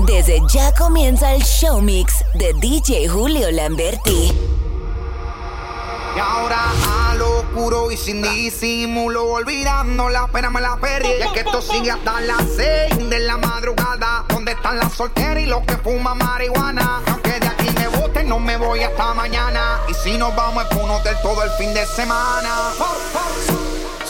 Desde ya comienza el show mix de DJ Julio Lamberti. Y ahora a lo puro y sin disimulo, olvidando la pena me la perdí. Y es que esto sigue hasta las seis de la madrugada. ¿Dónde están las solteras y los que fuman marihuana? Aunque de aquí me boten, no me voy hasta mañana. Y si nos vamos es por un hotel todo el fin de semana.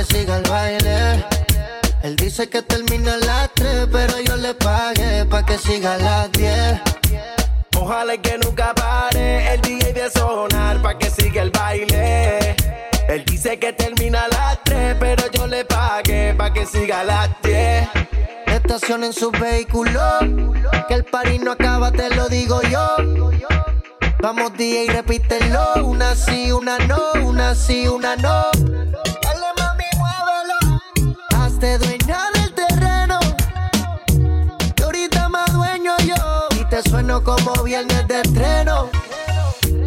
que siga el baile. Él dice que termina a las 3, pero yo le pagué pa' que siga a las 10. Ojalá que nunca pare el DJ de sonar pa' que siga el baile. Él dice que termina a las 3, pero yo le pagué pa' que siga a las 10. Estacionen su vehículo, que el party no acaba, te lo digo yo. Vamos DJ, repítelo, una sí, una no, una sí, una no. Hazte dueña del terreno. Que ahorita más dueño yo. Y te sueno como viernes de estreno.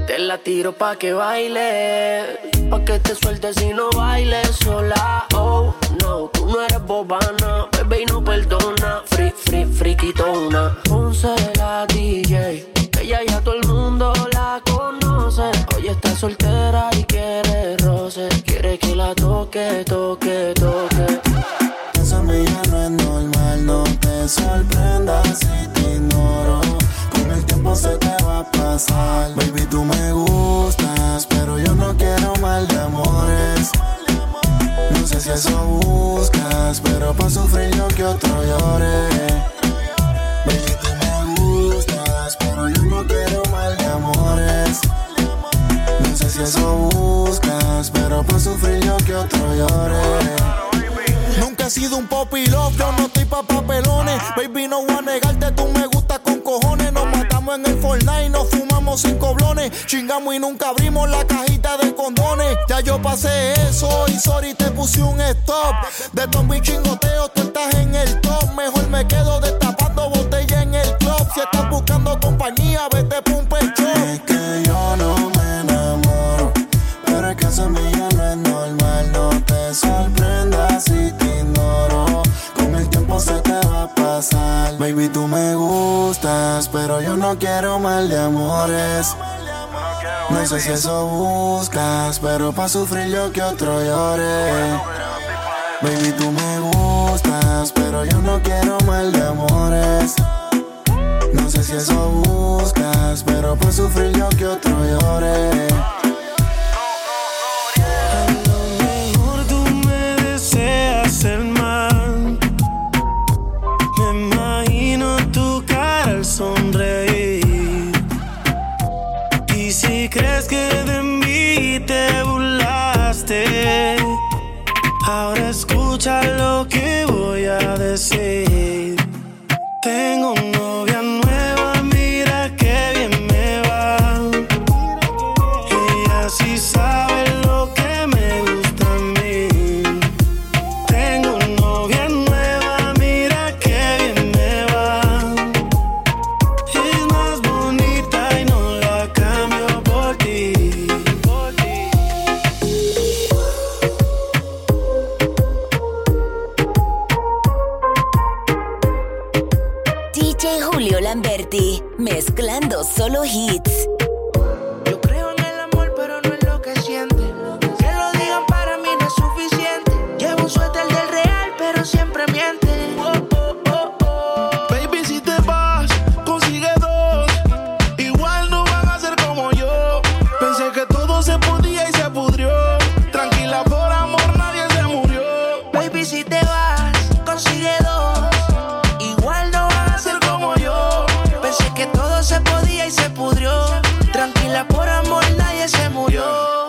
Te la tiro pa' que baile, pa' que te sueltes y no bailes sola. Oh, no, tú no eres bobana, bebé y no perdona. Free, free, friquitona. Ponce la DJ, ella ya todo el mundo la conoce. Hoy está soltera y quiere roce, quiere que la toque, toque, toque. Sorprendas si te ignoro. Con el tiempo se te va a pasar. Baby, tú me gustas, pero yo no quiero mal de amores. No sé si eso buscas, pero pa' sufrir yo que otro llore. Baby, tú me gustas, pero yo no quiero mal de amores. No sé si eso buscas, pero pa' sufrir yo que otro llore. He sido un popi love, yo no estoy pa' papelones. Baby, no voy a negarte, tú me gustas con cojones. Nos matamos en el Fortnite, nos fumamos cinco blones. Chingamos y nunca abrimos la cajita de condones. Ya yo pasé eso y sorry te puse un stop. De todos mis chingoteos, tú estás en el top. Mejor me quedo destapando botella en el club. Si estás buscando compañía, vete pa' un pecho. Es que yo no me enamoro, pero es que esa mía no es normal. No te sorprendas si te Baby, tú me gustas, pero yo no quiero mal de amores. No sé si eso buscas, pero pa' sufrir yo que otro llore. Baby, tú me gustas, pero yo no quiero mal de amores. No sé si eso buscas, pero pa' sufrir yo que otro llore. heat.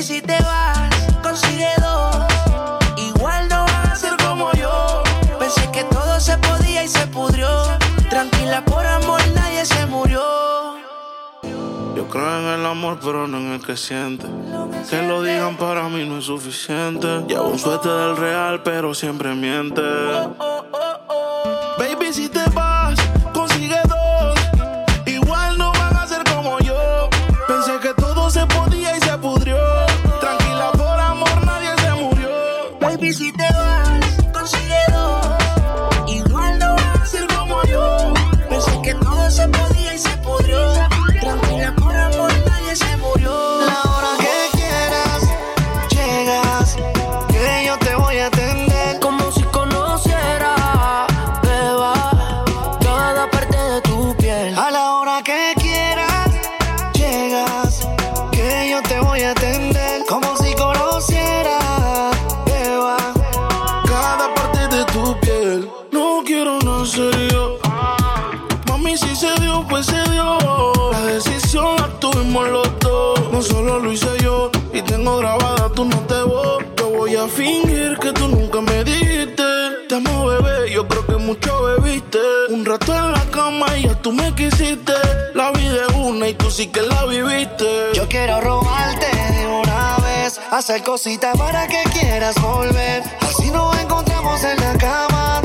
Baby, si te vas, consigue dos. Igual no van a ser como yo. Pensé que todo se podía y se pudrió. Tranquila, por amor nadie se murió. Yo creo en el amor, pero no en el que siente. Que lo digan para mí no es suficiente. Llevo un suéter del real, pero siempre miente. Rato en la cama y ya tú me quisiste. La vida es una y tú sí que la viviste. Yo quiero robarte de una vez, hacer cositas para que quieras volver. Así nos encontramos en la cama.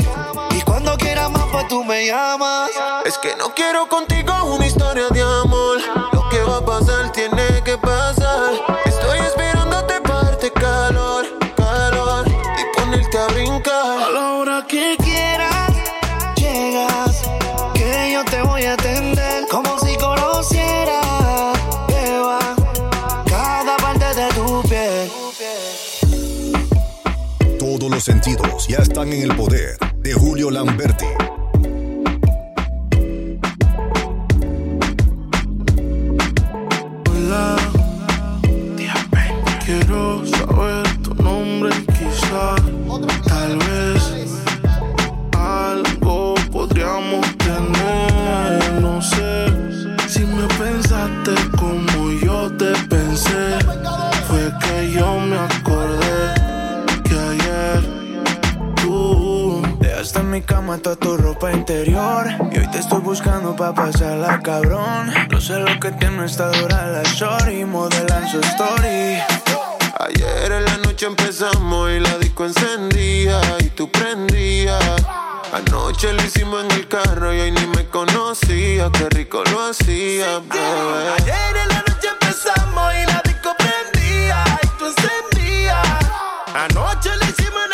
Y cuando quieras más, pues tú me llamas. Es que no quiero contigo una historia de amor. Ya están en el poder de Julio Lamberti. Toda tu ropa interior Y hoy te estoy buscando pa' pasarla cabrón No sé lo que tiene esta dura la shorty Modelan su story Ayer en la noche empezamos y la disco encendía y tú prendías. Anoche lo hicimos en el carro y hoy ni me conocía. Qué rico lo hacía, bebé. Ayer en la noche empezamos y la disco prendía Y tú encendías Anoche lo hicimos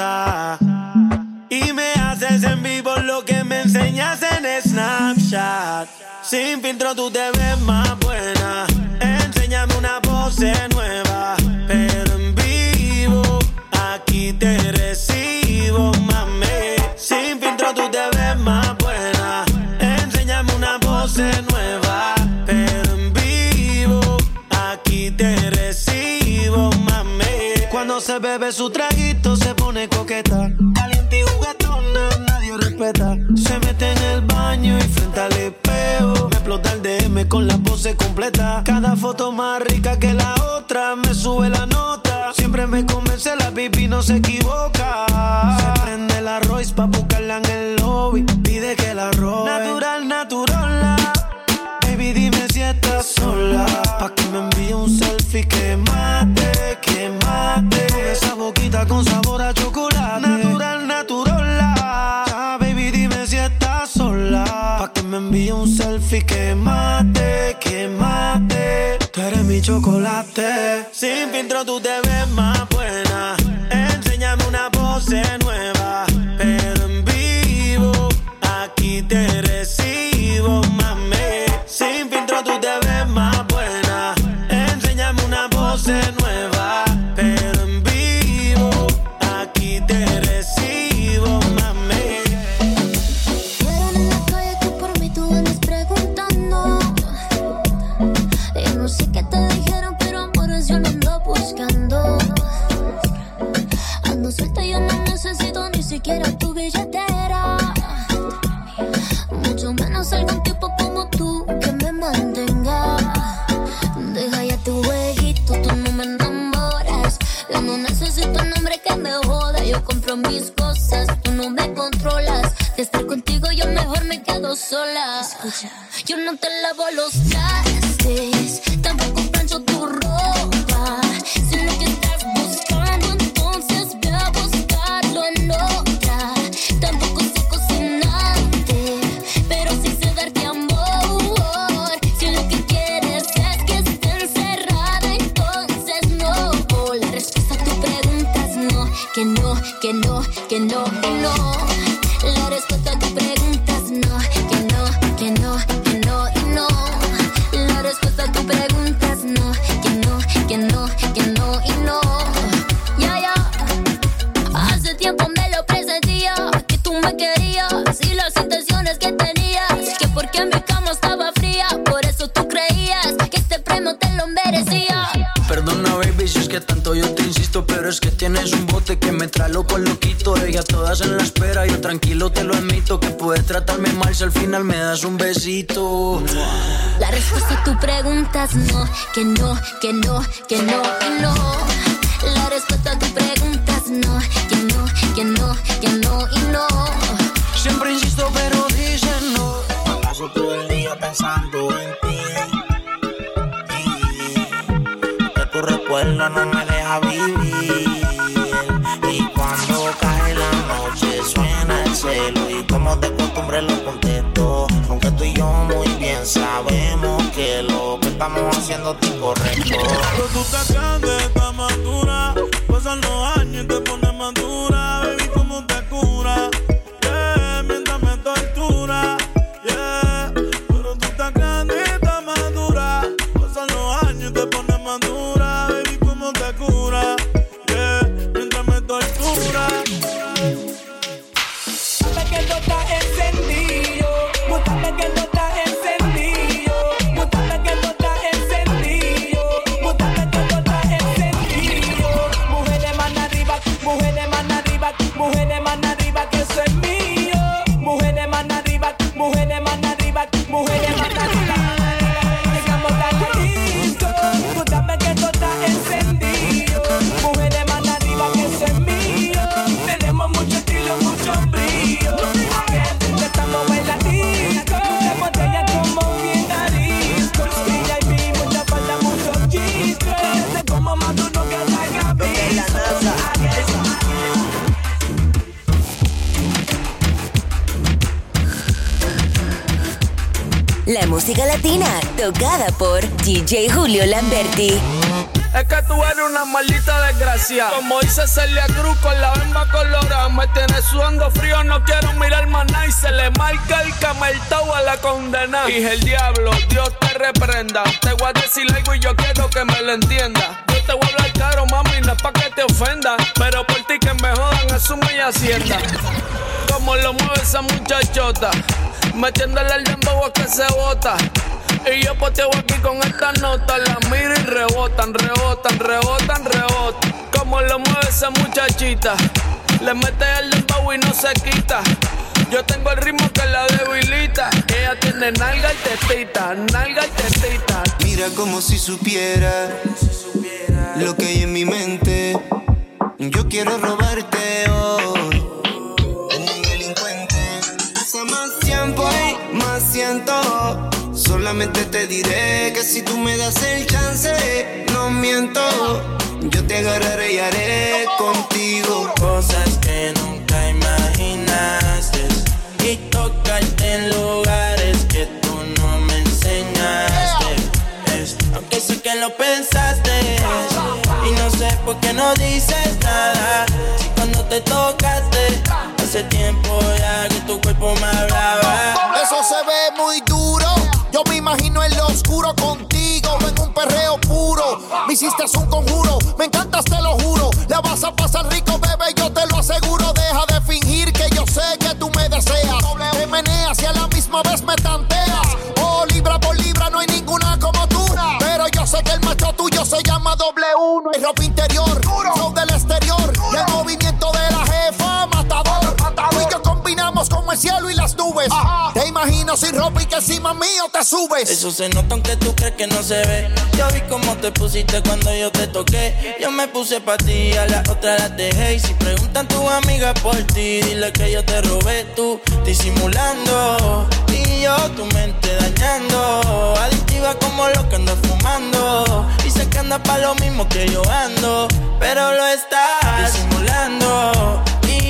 Y me haces en vivo lo que me enseñas en Snapchat. Sin filtro tú te ves más buena. Enséñame una pose nueva. Pero en vivo, aquí te recibo, mami. Sin filtro tú te ves más buena. Enséñame una pose nueva. Pero en vivo, aquí te recibo, mami. Cuando se bebe su traguito, con la pose completa. Cada foto más rica que la otra. Me sube la nota. Siempre me convence, la pipi no se equivoca. Se prende la Royce pa' buscarla en el lobby. Pide que la robe. Natural, natural. Baby, dime si estás sola. Pa' que me envíe un selfie que mate, que mate. Esa boquita con sabor a chocolate. Natural, natural. Baby, dime si estás sola. Pa' que me envíe un selfie que mate, eres mi chocolate. Sin filtro tú te ves más buena. Enséñame una pose tienes un bote que me trae loco loquito. Ella todas en la espera, yo tranquilo te lo admito, que puedes tratarme mal si al final me das un besito. La respuesta a tu pregunta es no, que no, que no, que no y no. La respuesta a tu pregunta es no, que no, que no, que no y no. Siempre insisto, pero dicen no. Paso todo el día pensando en ti. Y que tu recuerdo no me sabemos que lo que estamos haciendo es incorrecto. Pero tú estás grande, estás madura. Tocada por DJ Julio Lamberti. Es que tú eres una maldita desgracia. Como dice Celia Cruz con la bemba colorada. Me tienes sudando frío, no quiero mirar nada. Y se le marca el cameltao a la condena. Y el diablo, Dios te reprenda. Te voy a decir algo y yo quiero que me lo entienda. Yo te voy a hablar caro, mami, no es pa' que te ofenda. Pero por ti que me jodan, asume y hacienda. Como lo mueve esa muchachota. Metiéndole al dembow a que se bota. Y yo poteo aquí con esta nota, la miro y rebotan, rebotan, rebotan, rebotan. Como lo mueve esa muchachita, le mete el dembow y no se quita. Yo tengo el ritmo que la debilita. Ella tiene nalga y tetita, nalga y tetita. Mira como si supiera lo que hay en mi mente. Yo quiero robarte hoy. En un delincuente. Pasa más tiempo y más siento. Solamente te diré que si tú me das el chance, no miento. Yo te agarraré y haré contigo Cosas que nunca imaginaste y tocarte en lugares que tú no me enseñaste. Es, aunque sé que lo pensaste y no sé por qué no dices nada. Si cuando te tocaste hace tiempo ya que tu cuerpo me hablaba. Eso se ve Me hiciste un conjuro, me encantas, te lo juro. La vas a pasar rico, bebé, yo te lo aseguro. Deja de fingir que yo sé que tú me deseas. Te meneas y a la misma vez me tanteas. Sin ropa y que encima mío te subes. Eso se nota aunque tú crees que no se ve. Yo vi cómo te pusiste cuando yo te toqué. Yo me puse pa' ti, a la otra la dejé. Y si preguntan tu amiga por ti, dile que yo te robé tú, disimulando. Y yo tu mente dañando. Adictiva como lo que ando fumando. Y sé que anda pa' lo mismo que yo ando. Pero lo estás disimulando.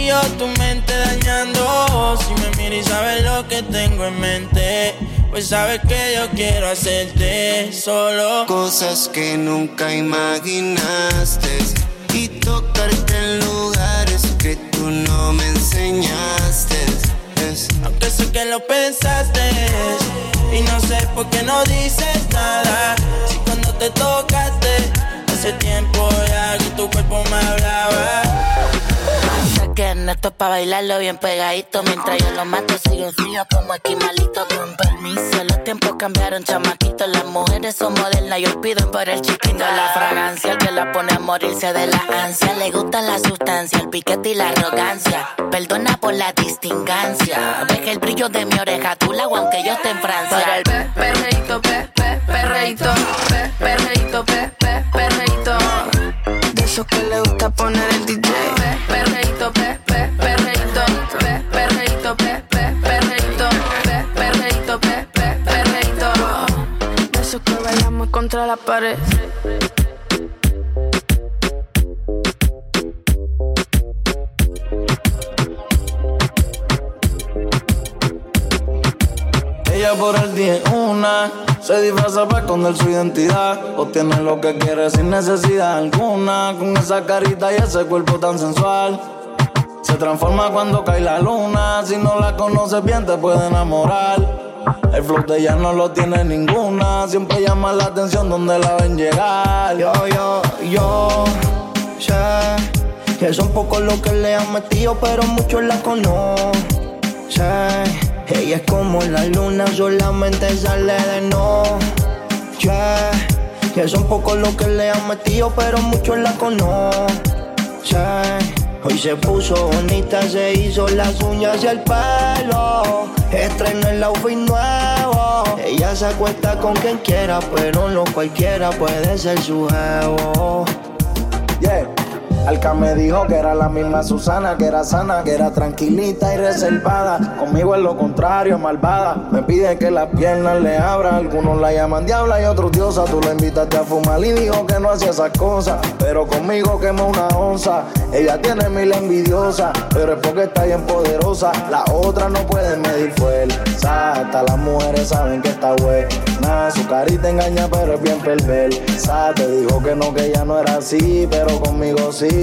Yo tu mente dañando. Si me miras y sabes lo que tengo en mente. Pues sabes que yo quiero hacerte solo Cosas que nunca imaginaste y tocarte en lugares que tú no me enseñaste. Aunque sé que lo pensaste y no sé por qué no dices nada. Si cuando te tocaste hace tiempo Esto pa' bailarlo bien pegadito. Mientras yo lo mato sigue frío como esquimalito Con permiso, los tiempos cambiaron chamaquito Las mujeres son modernas. Y piden por el chiquito La fragancia, el que la pone a morirse de la ansia. Le gusta la sustancia, el piquete y la arrogancia. Perdona por la distingancia. Deja el brillo de mi oreja, tú la aunque yo esté en Francia. Para el pe, perreíto, pe, pe, perreíto, pe, perreíto, pe, pe, perreíto. De esos que le gusta poner el DJ. Pe, perreíto, pe, De esos que bailamos contra la pared. Ella por el día es una se disfraza para esconder su identidad. Obtiene lo que quiere sin necesidad alguna. Con esa carita y ese cuerpo tan sensual. Se transforma cuando cae la luna. Si no la conoces bien, te puede enamorar. El flow de ella no lo tiene ninguna. Siempre llama la atención donde la ven llegar. Yo, yo, yo sé que son pocos los que le han metido, pero muchos la conocen. Ella es como la luna, solamente sale de noche. Que son pocos los que le han metido, pero muchos la conocen. Hoy se puso bonita, se hizo las uñas y el pelo. Estrenó el outfit nuevo. Ella se acuesta con quien quiera, pero no cualquiera puede ser su jevo. Alca me dijo que era la misma Susana, que era sana, que era tranquilita y reservada. Conmigo es lo contrario, malvada. Me pide que las piernas le abra. Algunos la llaman diabla y otros diosa. Tú la invitaste a fumar y dijo que no hacía esas cosas. Pero conmigo quemó una onza. Ella tiene mil envidiosas, pero es porque está bien poderosa. La otra no puede medir fuerza. Hasta las mujeres saben que está buena. Su carita engaña, pero es bien perversa. Te dijo que no, que ella no era así, pero conmigo sí,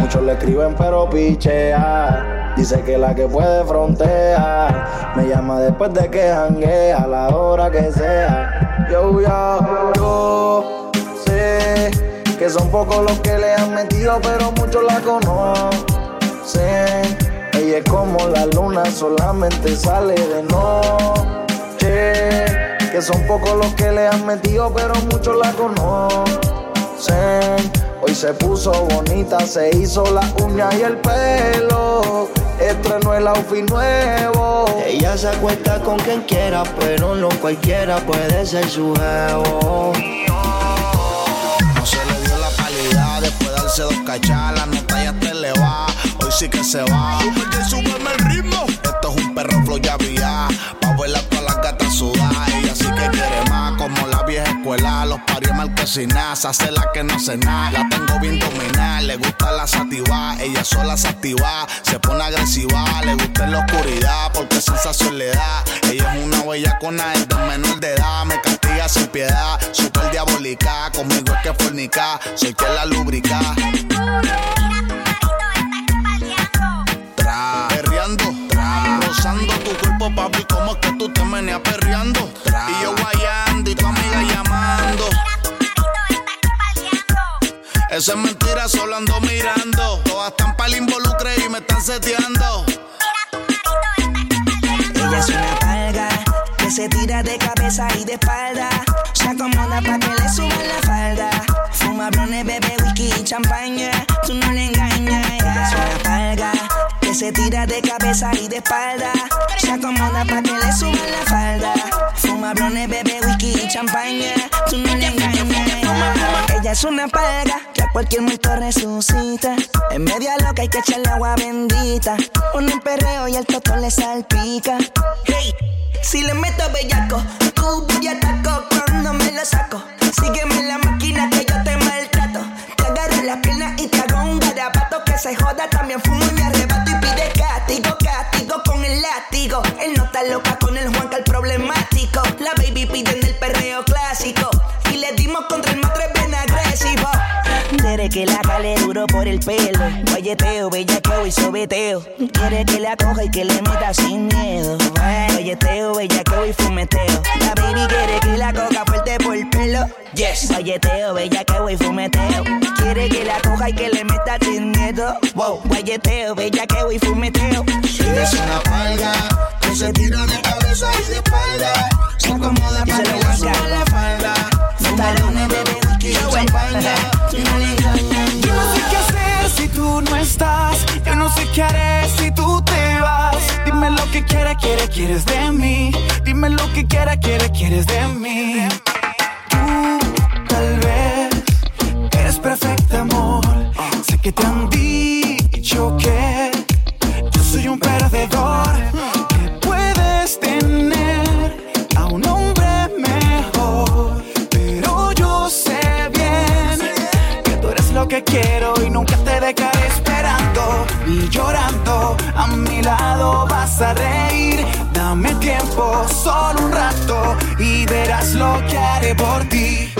Muchos le escriben, pero pichea. Dice que la que puede frontea. Me llama después de que janguea, a la hora que sea. Yo, yo, yo sé que son pocos los que le han metido, pero muchos la conocen. Ella es como la luna, solamente sale de noche. Que son pocos los que le han metido, pero muchos la conocen. Hoy se puso bonita, se hizo la uña y el pelo. Estrenó el outfit nuevo. Ella se acuesta con quien quiera, pero no cualquiera puede ser su jevo. No se le dio la calidad después de darse dos cachas, la nota ya te le va. Hoy sí que se va. Porque súbeme el ritmo. Esto es un perro flow ya. Pa' verla todas las gatas sudadas. Que quiere más, como la vieja escuela. Los parios marquesinas, hace la que no sé nada. La tengo bien dominada, le gusta la sativa. Ella sola se activa, se pone agresiva. Le gusta en la oscuridad, porque sensación le da. Ella es una huella con de menor de edad. Me castiga sin piedad, super diabólica. Conmigo es que fornica, soy quien la lubrica. Tra, perreando, tra, rozando tu cuerpo, papi, como es que tú te meneas perreando. Eso es mentira, solo ando mirando. Todas están para el involucre y me están seteando. Ella es una palga que se tira de cabeza y de espalda. Se acomoda pa' que le suban la falda. Fuma blones, bebe whisky y champaña. Tú no le engañas. Ella es una palga que se tira de cabeza y de espalda. Se acomoda pa' que le suban la falda. Fuma blones, bebe whisky y champaña. Tú no le engañas. Es una palga que a cualquier muerto resucita. En media loca hay que echarle agua bendita. Un perreo y el toto le salpica. Hey, si le meto bellaco, tú voy a taco cuando me lo saco. Sígueme en la máquina que yo te maltrato. Te agarro las piernas y te hago un garabato que se joda. También fumo y me que la cale duro por el pelo. Guayeteo, bellaqueo y sobeteo. Quiere que la coja y que le meta sin miedo. Guayeteo, bellaqueo y fumeteo. La baby quiere que la coja fuerte por el pelo. Yes. Guayeteo, bellaqueo y fumeteo. Quiere que la coja y que le meta sin miedo. Wow. Guayeteo, bellaqueo y fumeteo. Ella es una palga que se tira de cabeza y de espalda. Se acomoda para la falda. Blones, bebe Yo no sé qué hacer si tú no estás. Yo no sé qué haré si tú te vas. Dime lo que quiera, quiere, quieres de mí. Dime lo que quiera, quiere, quieres de mí. Tú, tal vez, eres perfecta, amor. Sé que te han dicho que que quiero y nunca te dejaré esperando y llorando. A mi lado vas a reír. Dame tiempo, solo un rato y verás lo que haré por ti.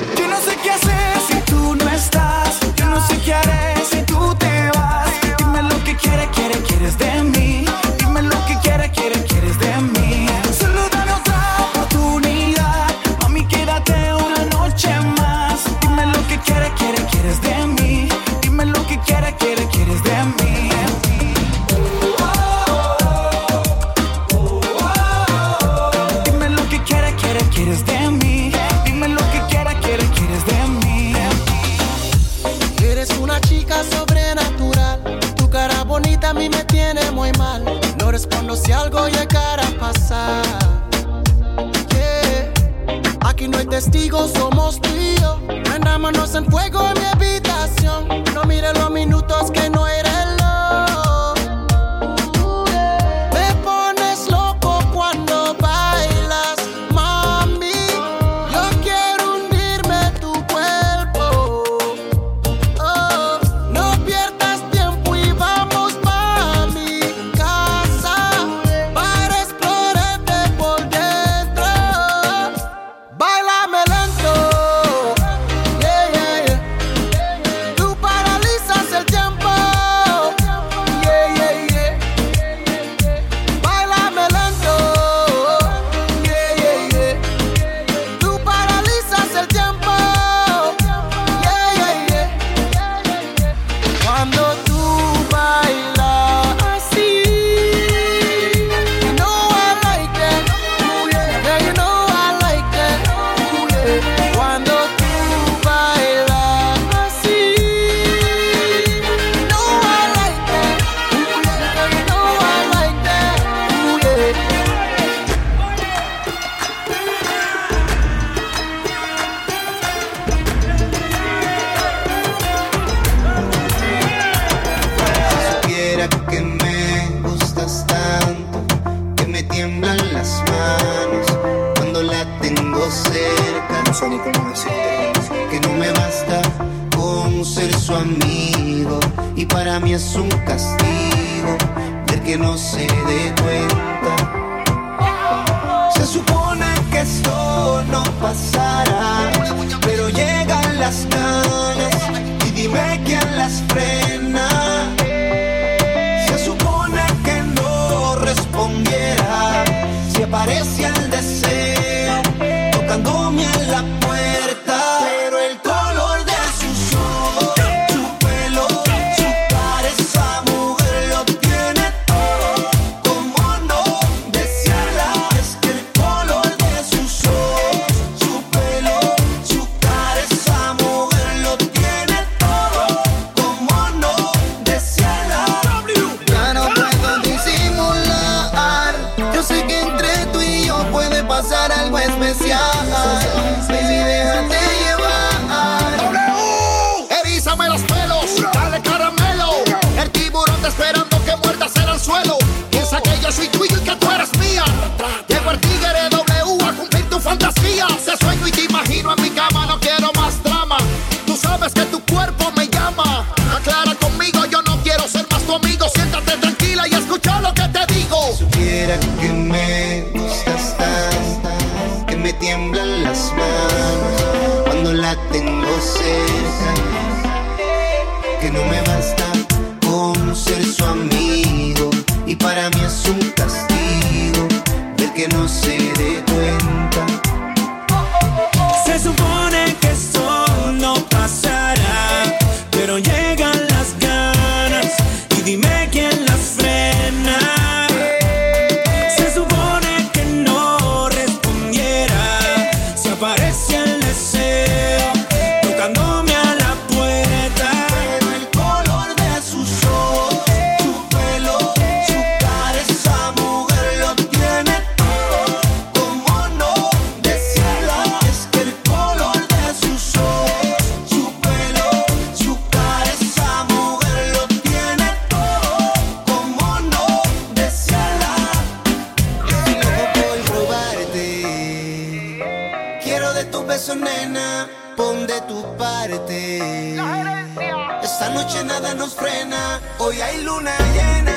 Hoy hay luna llena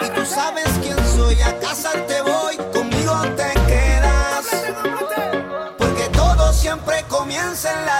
y tú sabes quién soy. A casa te voy, conmigo te quedas. Porque todo siempre comienza en la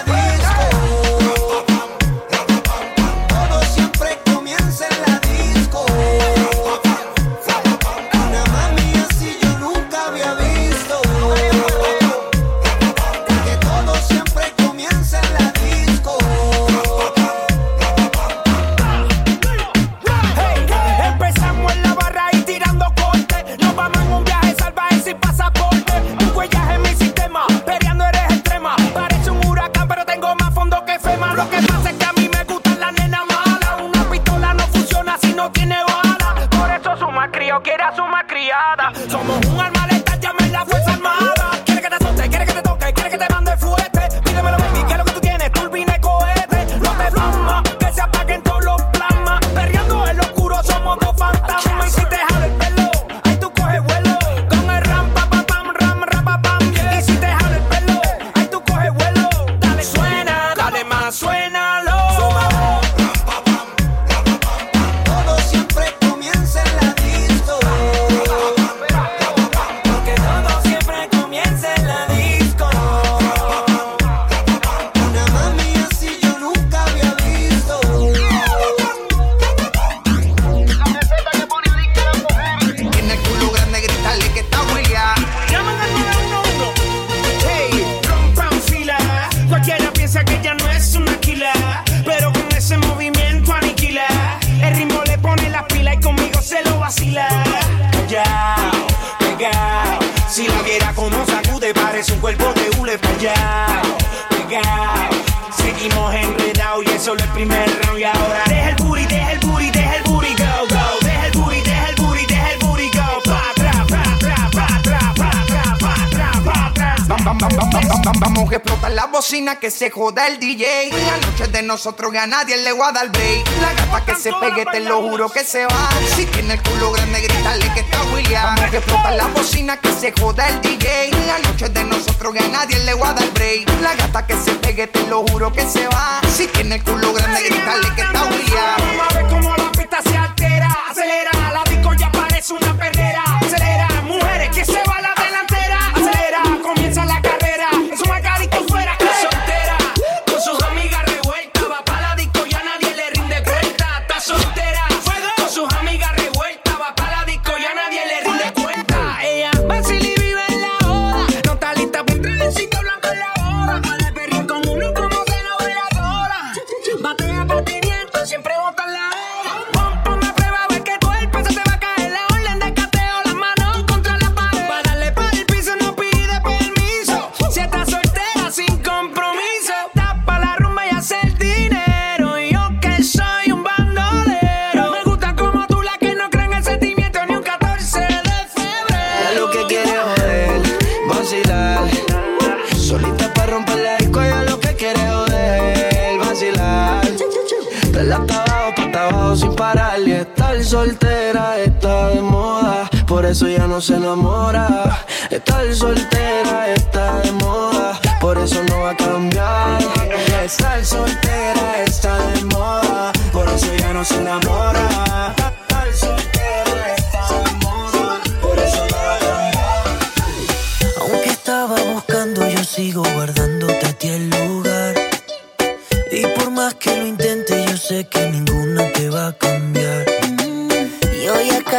yeah. que explotan la bocina, que se joda el DJ. La noche de nosotros que a nadie le voy a dar break. La gata que se pegue, te lo juro que se va. Si tiene el culo grande, grítale que está William. Que explotan la bocina, que se joda el DJ. La noche de nosotros que a nadie le voy a dar break. La gata que se pegue, te lo juro que se va. Si tiene el culo grande, grítale que está William. Vamos a ver cómo la pista se altera, acelera. La disco ya parece una perra Por eso ya no se enamora. Estar soltera está de moda, por eso no va a cambiar. Estar soltera está de moda, por eso ya no se enamora. Estar soltera está de por eso no va a cambiar. Aunque estaba buscando, yo sigo guardándote a ti el lugar. Y por más que lo intente, yo sé que ninguno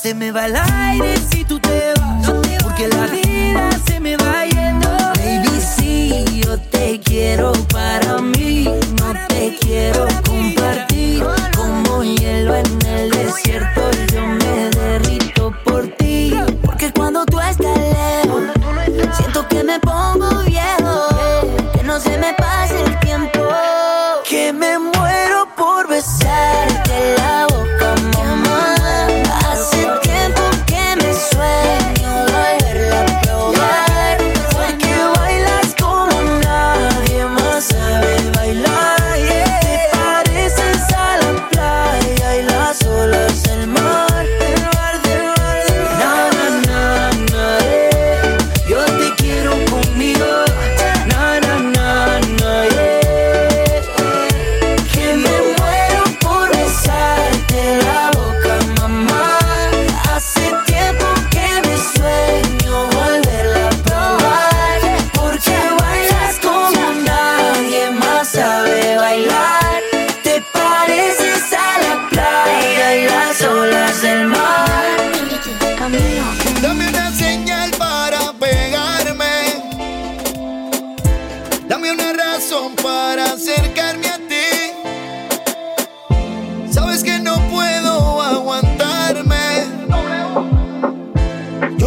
Se me va el aire si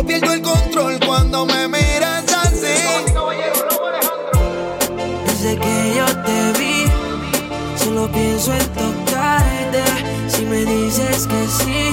Pierdo el control cuando me miras así. Desde que yo te vi, solo pienso en tocarte. Si me dices que sí,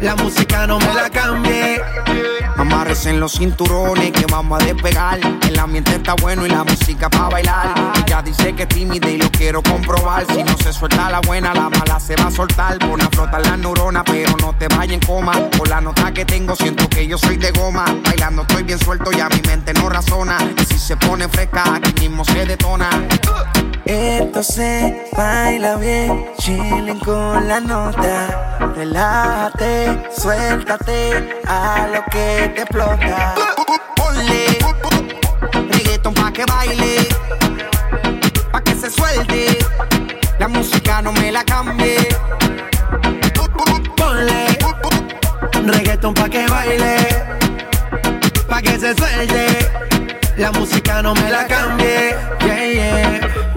La música no me la cambie. En los cinturones que vamos a despegar. El ambiente está bueno y la música pa' bailar. Ella dice que es tímida y lo quiero comprobar. Si no se suelta la buena, la mala se va a soltar. Pon a flotar las neuronas, pero no te vayas en coma. Por la nota que tengo, siento que yo soy de goma. Bailando estoy bien suelto, ya mi mente no razona. Y si se pone fresca, aquí mismo se detona. Esto se baila bien, chilling con la nota. Relájate, suéltate a lo que te explota. Ponle reggaeton pa' que baile, pa' que se suelte. La música no me la cambie. Ponle reggaeton pa' que baile, pa' que se suelte. La música no me la cambie. Yeah, yeah.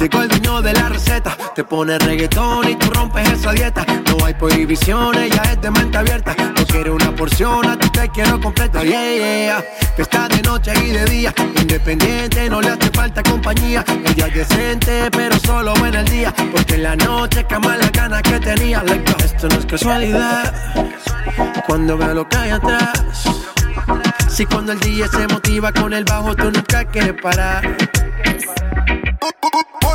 Llegó el dueño de la receta, te pone reggaetón y tú rompes esa dieta. No hay prohibiciones, ya es de mente abierta. No quiero una porción, a ti te quiero completa. Yeah, yeah. Fiesta de noche y de día, independiente, no le hace falta compañía. Ella es decente, pero solo en el día. Porque en la noche cama las ganas que tenía. Esto no es casualidad. Cuando veo lo que hay atrás. Si cuando el día se motiva con el bajo, tú nunca quieres parar.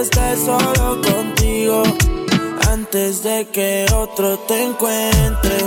Estar solo contigo antes de que otro te encuentre.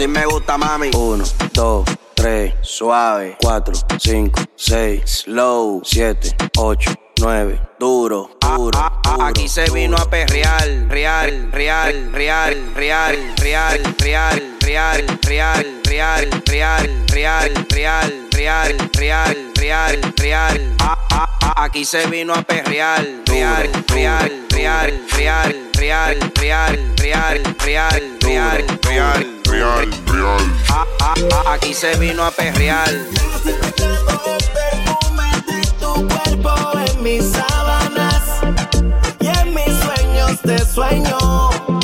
así me gusta, mami. Uno, dos, tres, suave. Cuatro, cinco, seis, slow. Siete, ocho, nueve, duro, duro. Duro aquí se vino a perrear, real, real, real, real, real, real, real, real, real, real, real, real, real, real, real, real. Ah, aquí se vino a perrear, real, real, real, real real, real, real, real, real, real, real, real. Ah, ah, ah, aquí se vino a perrear. Tu cuerpo en mis sábanas y en mis sueños te sueño.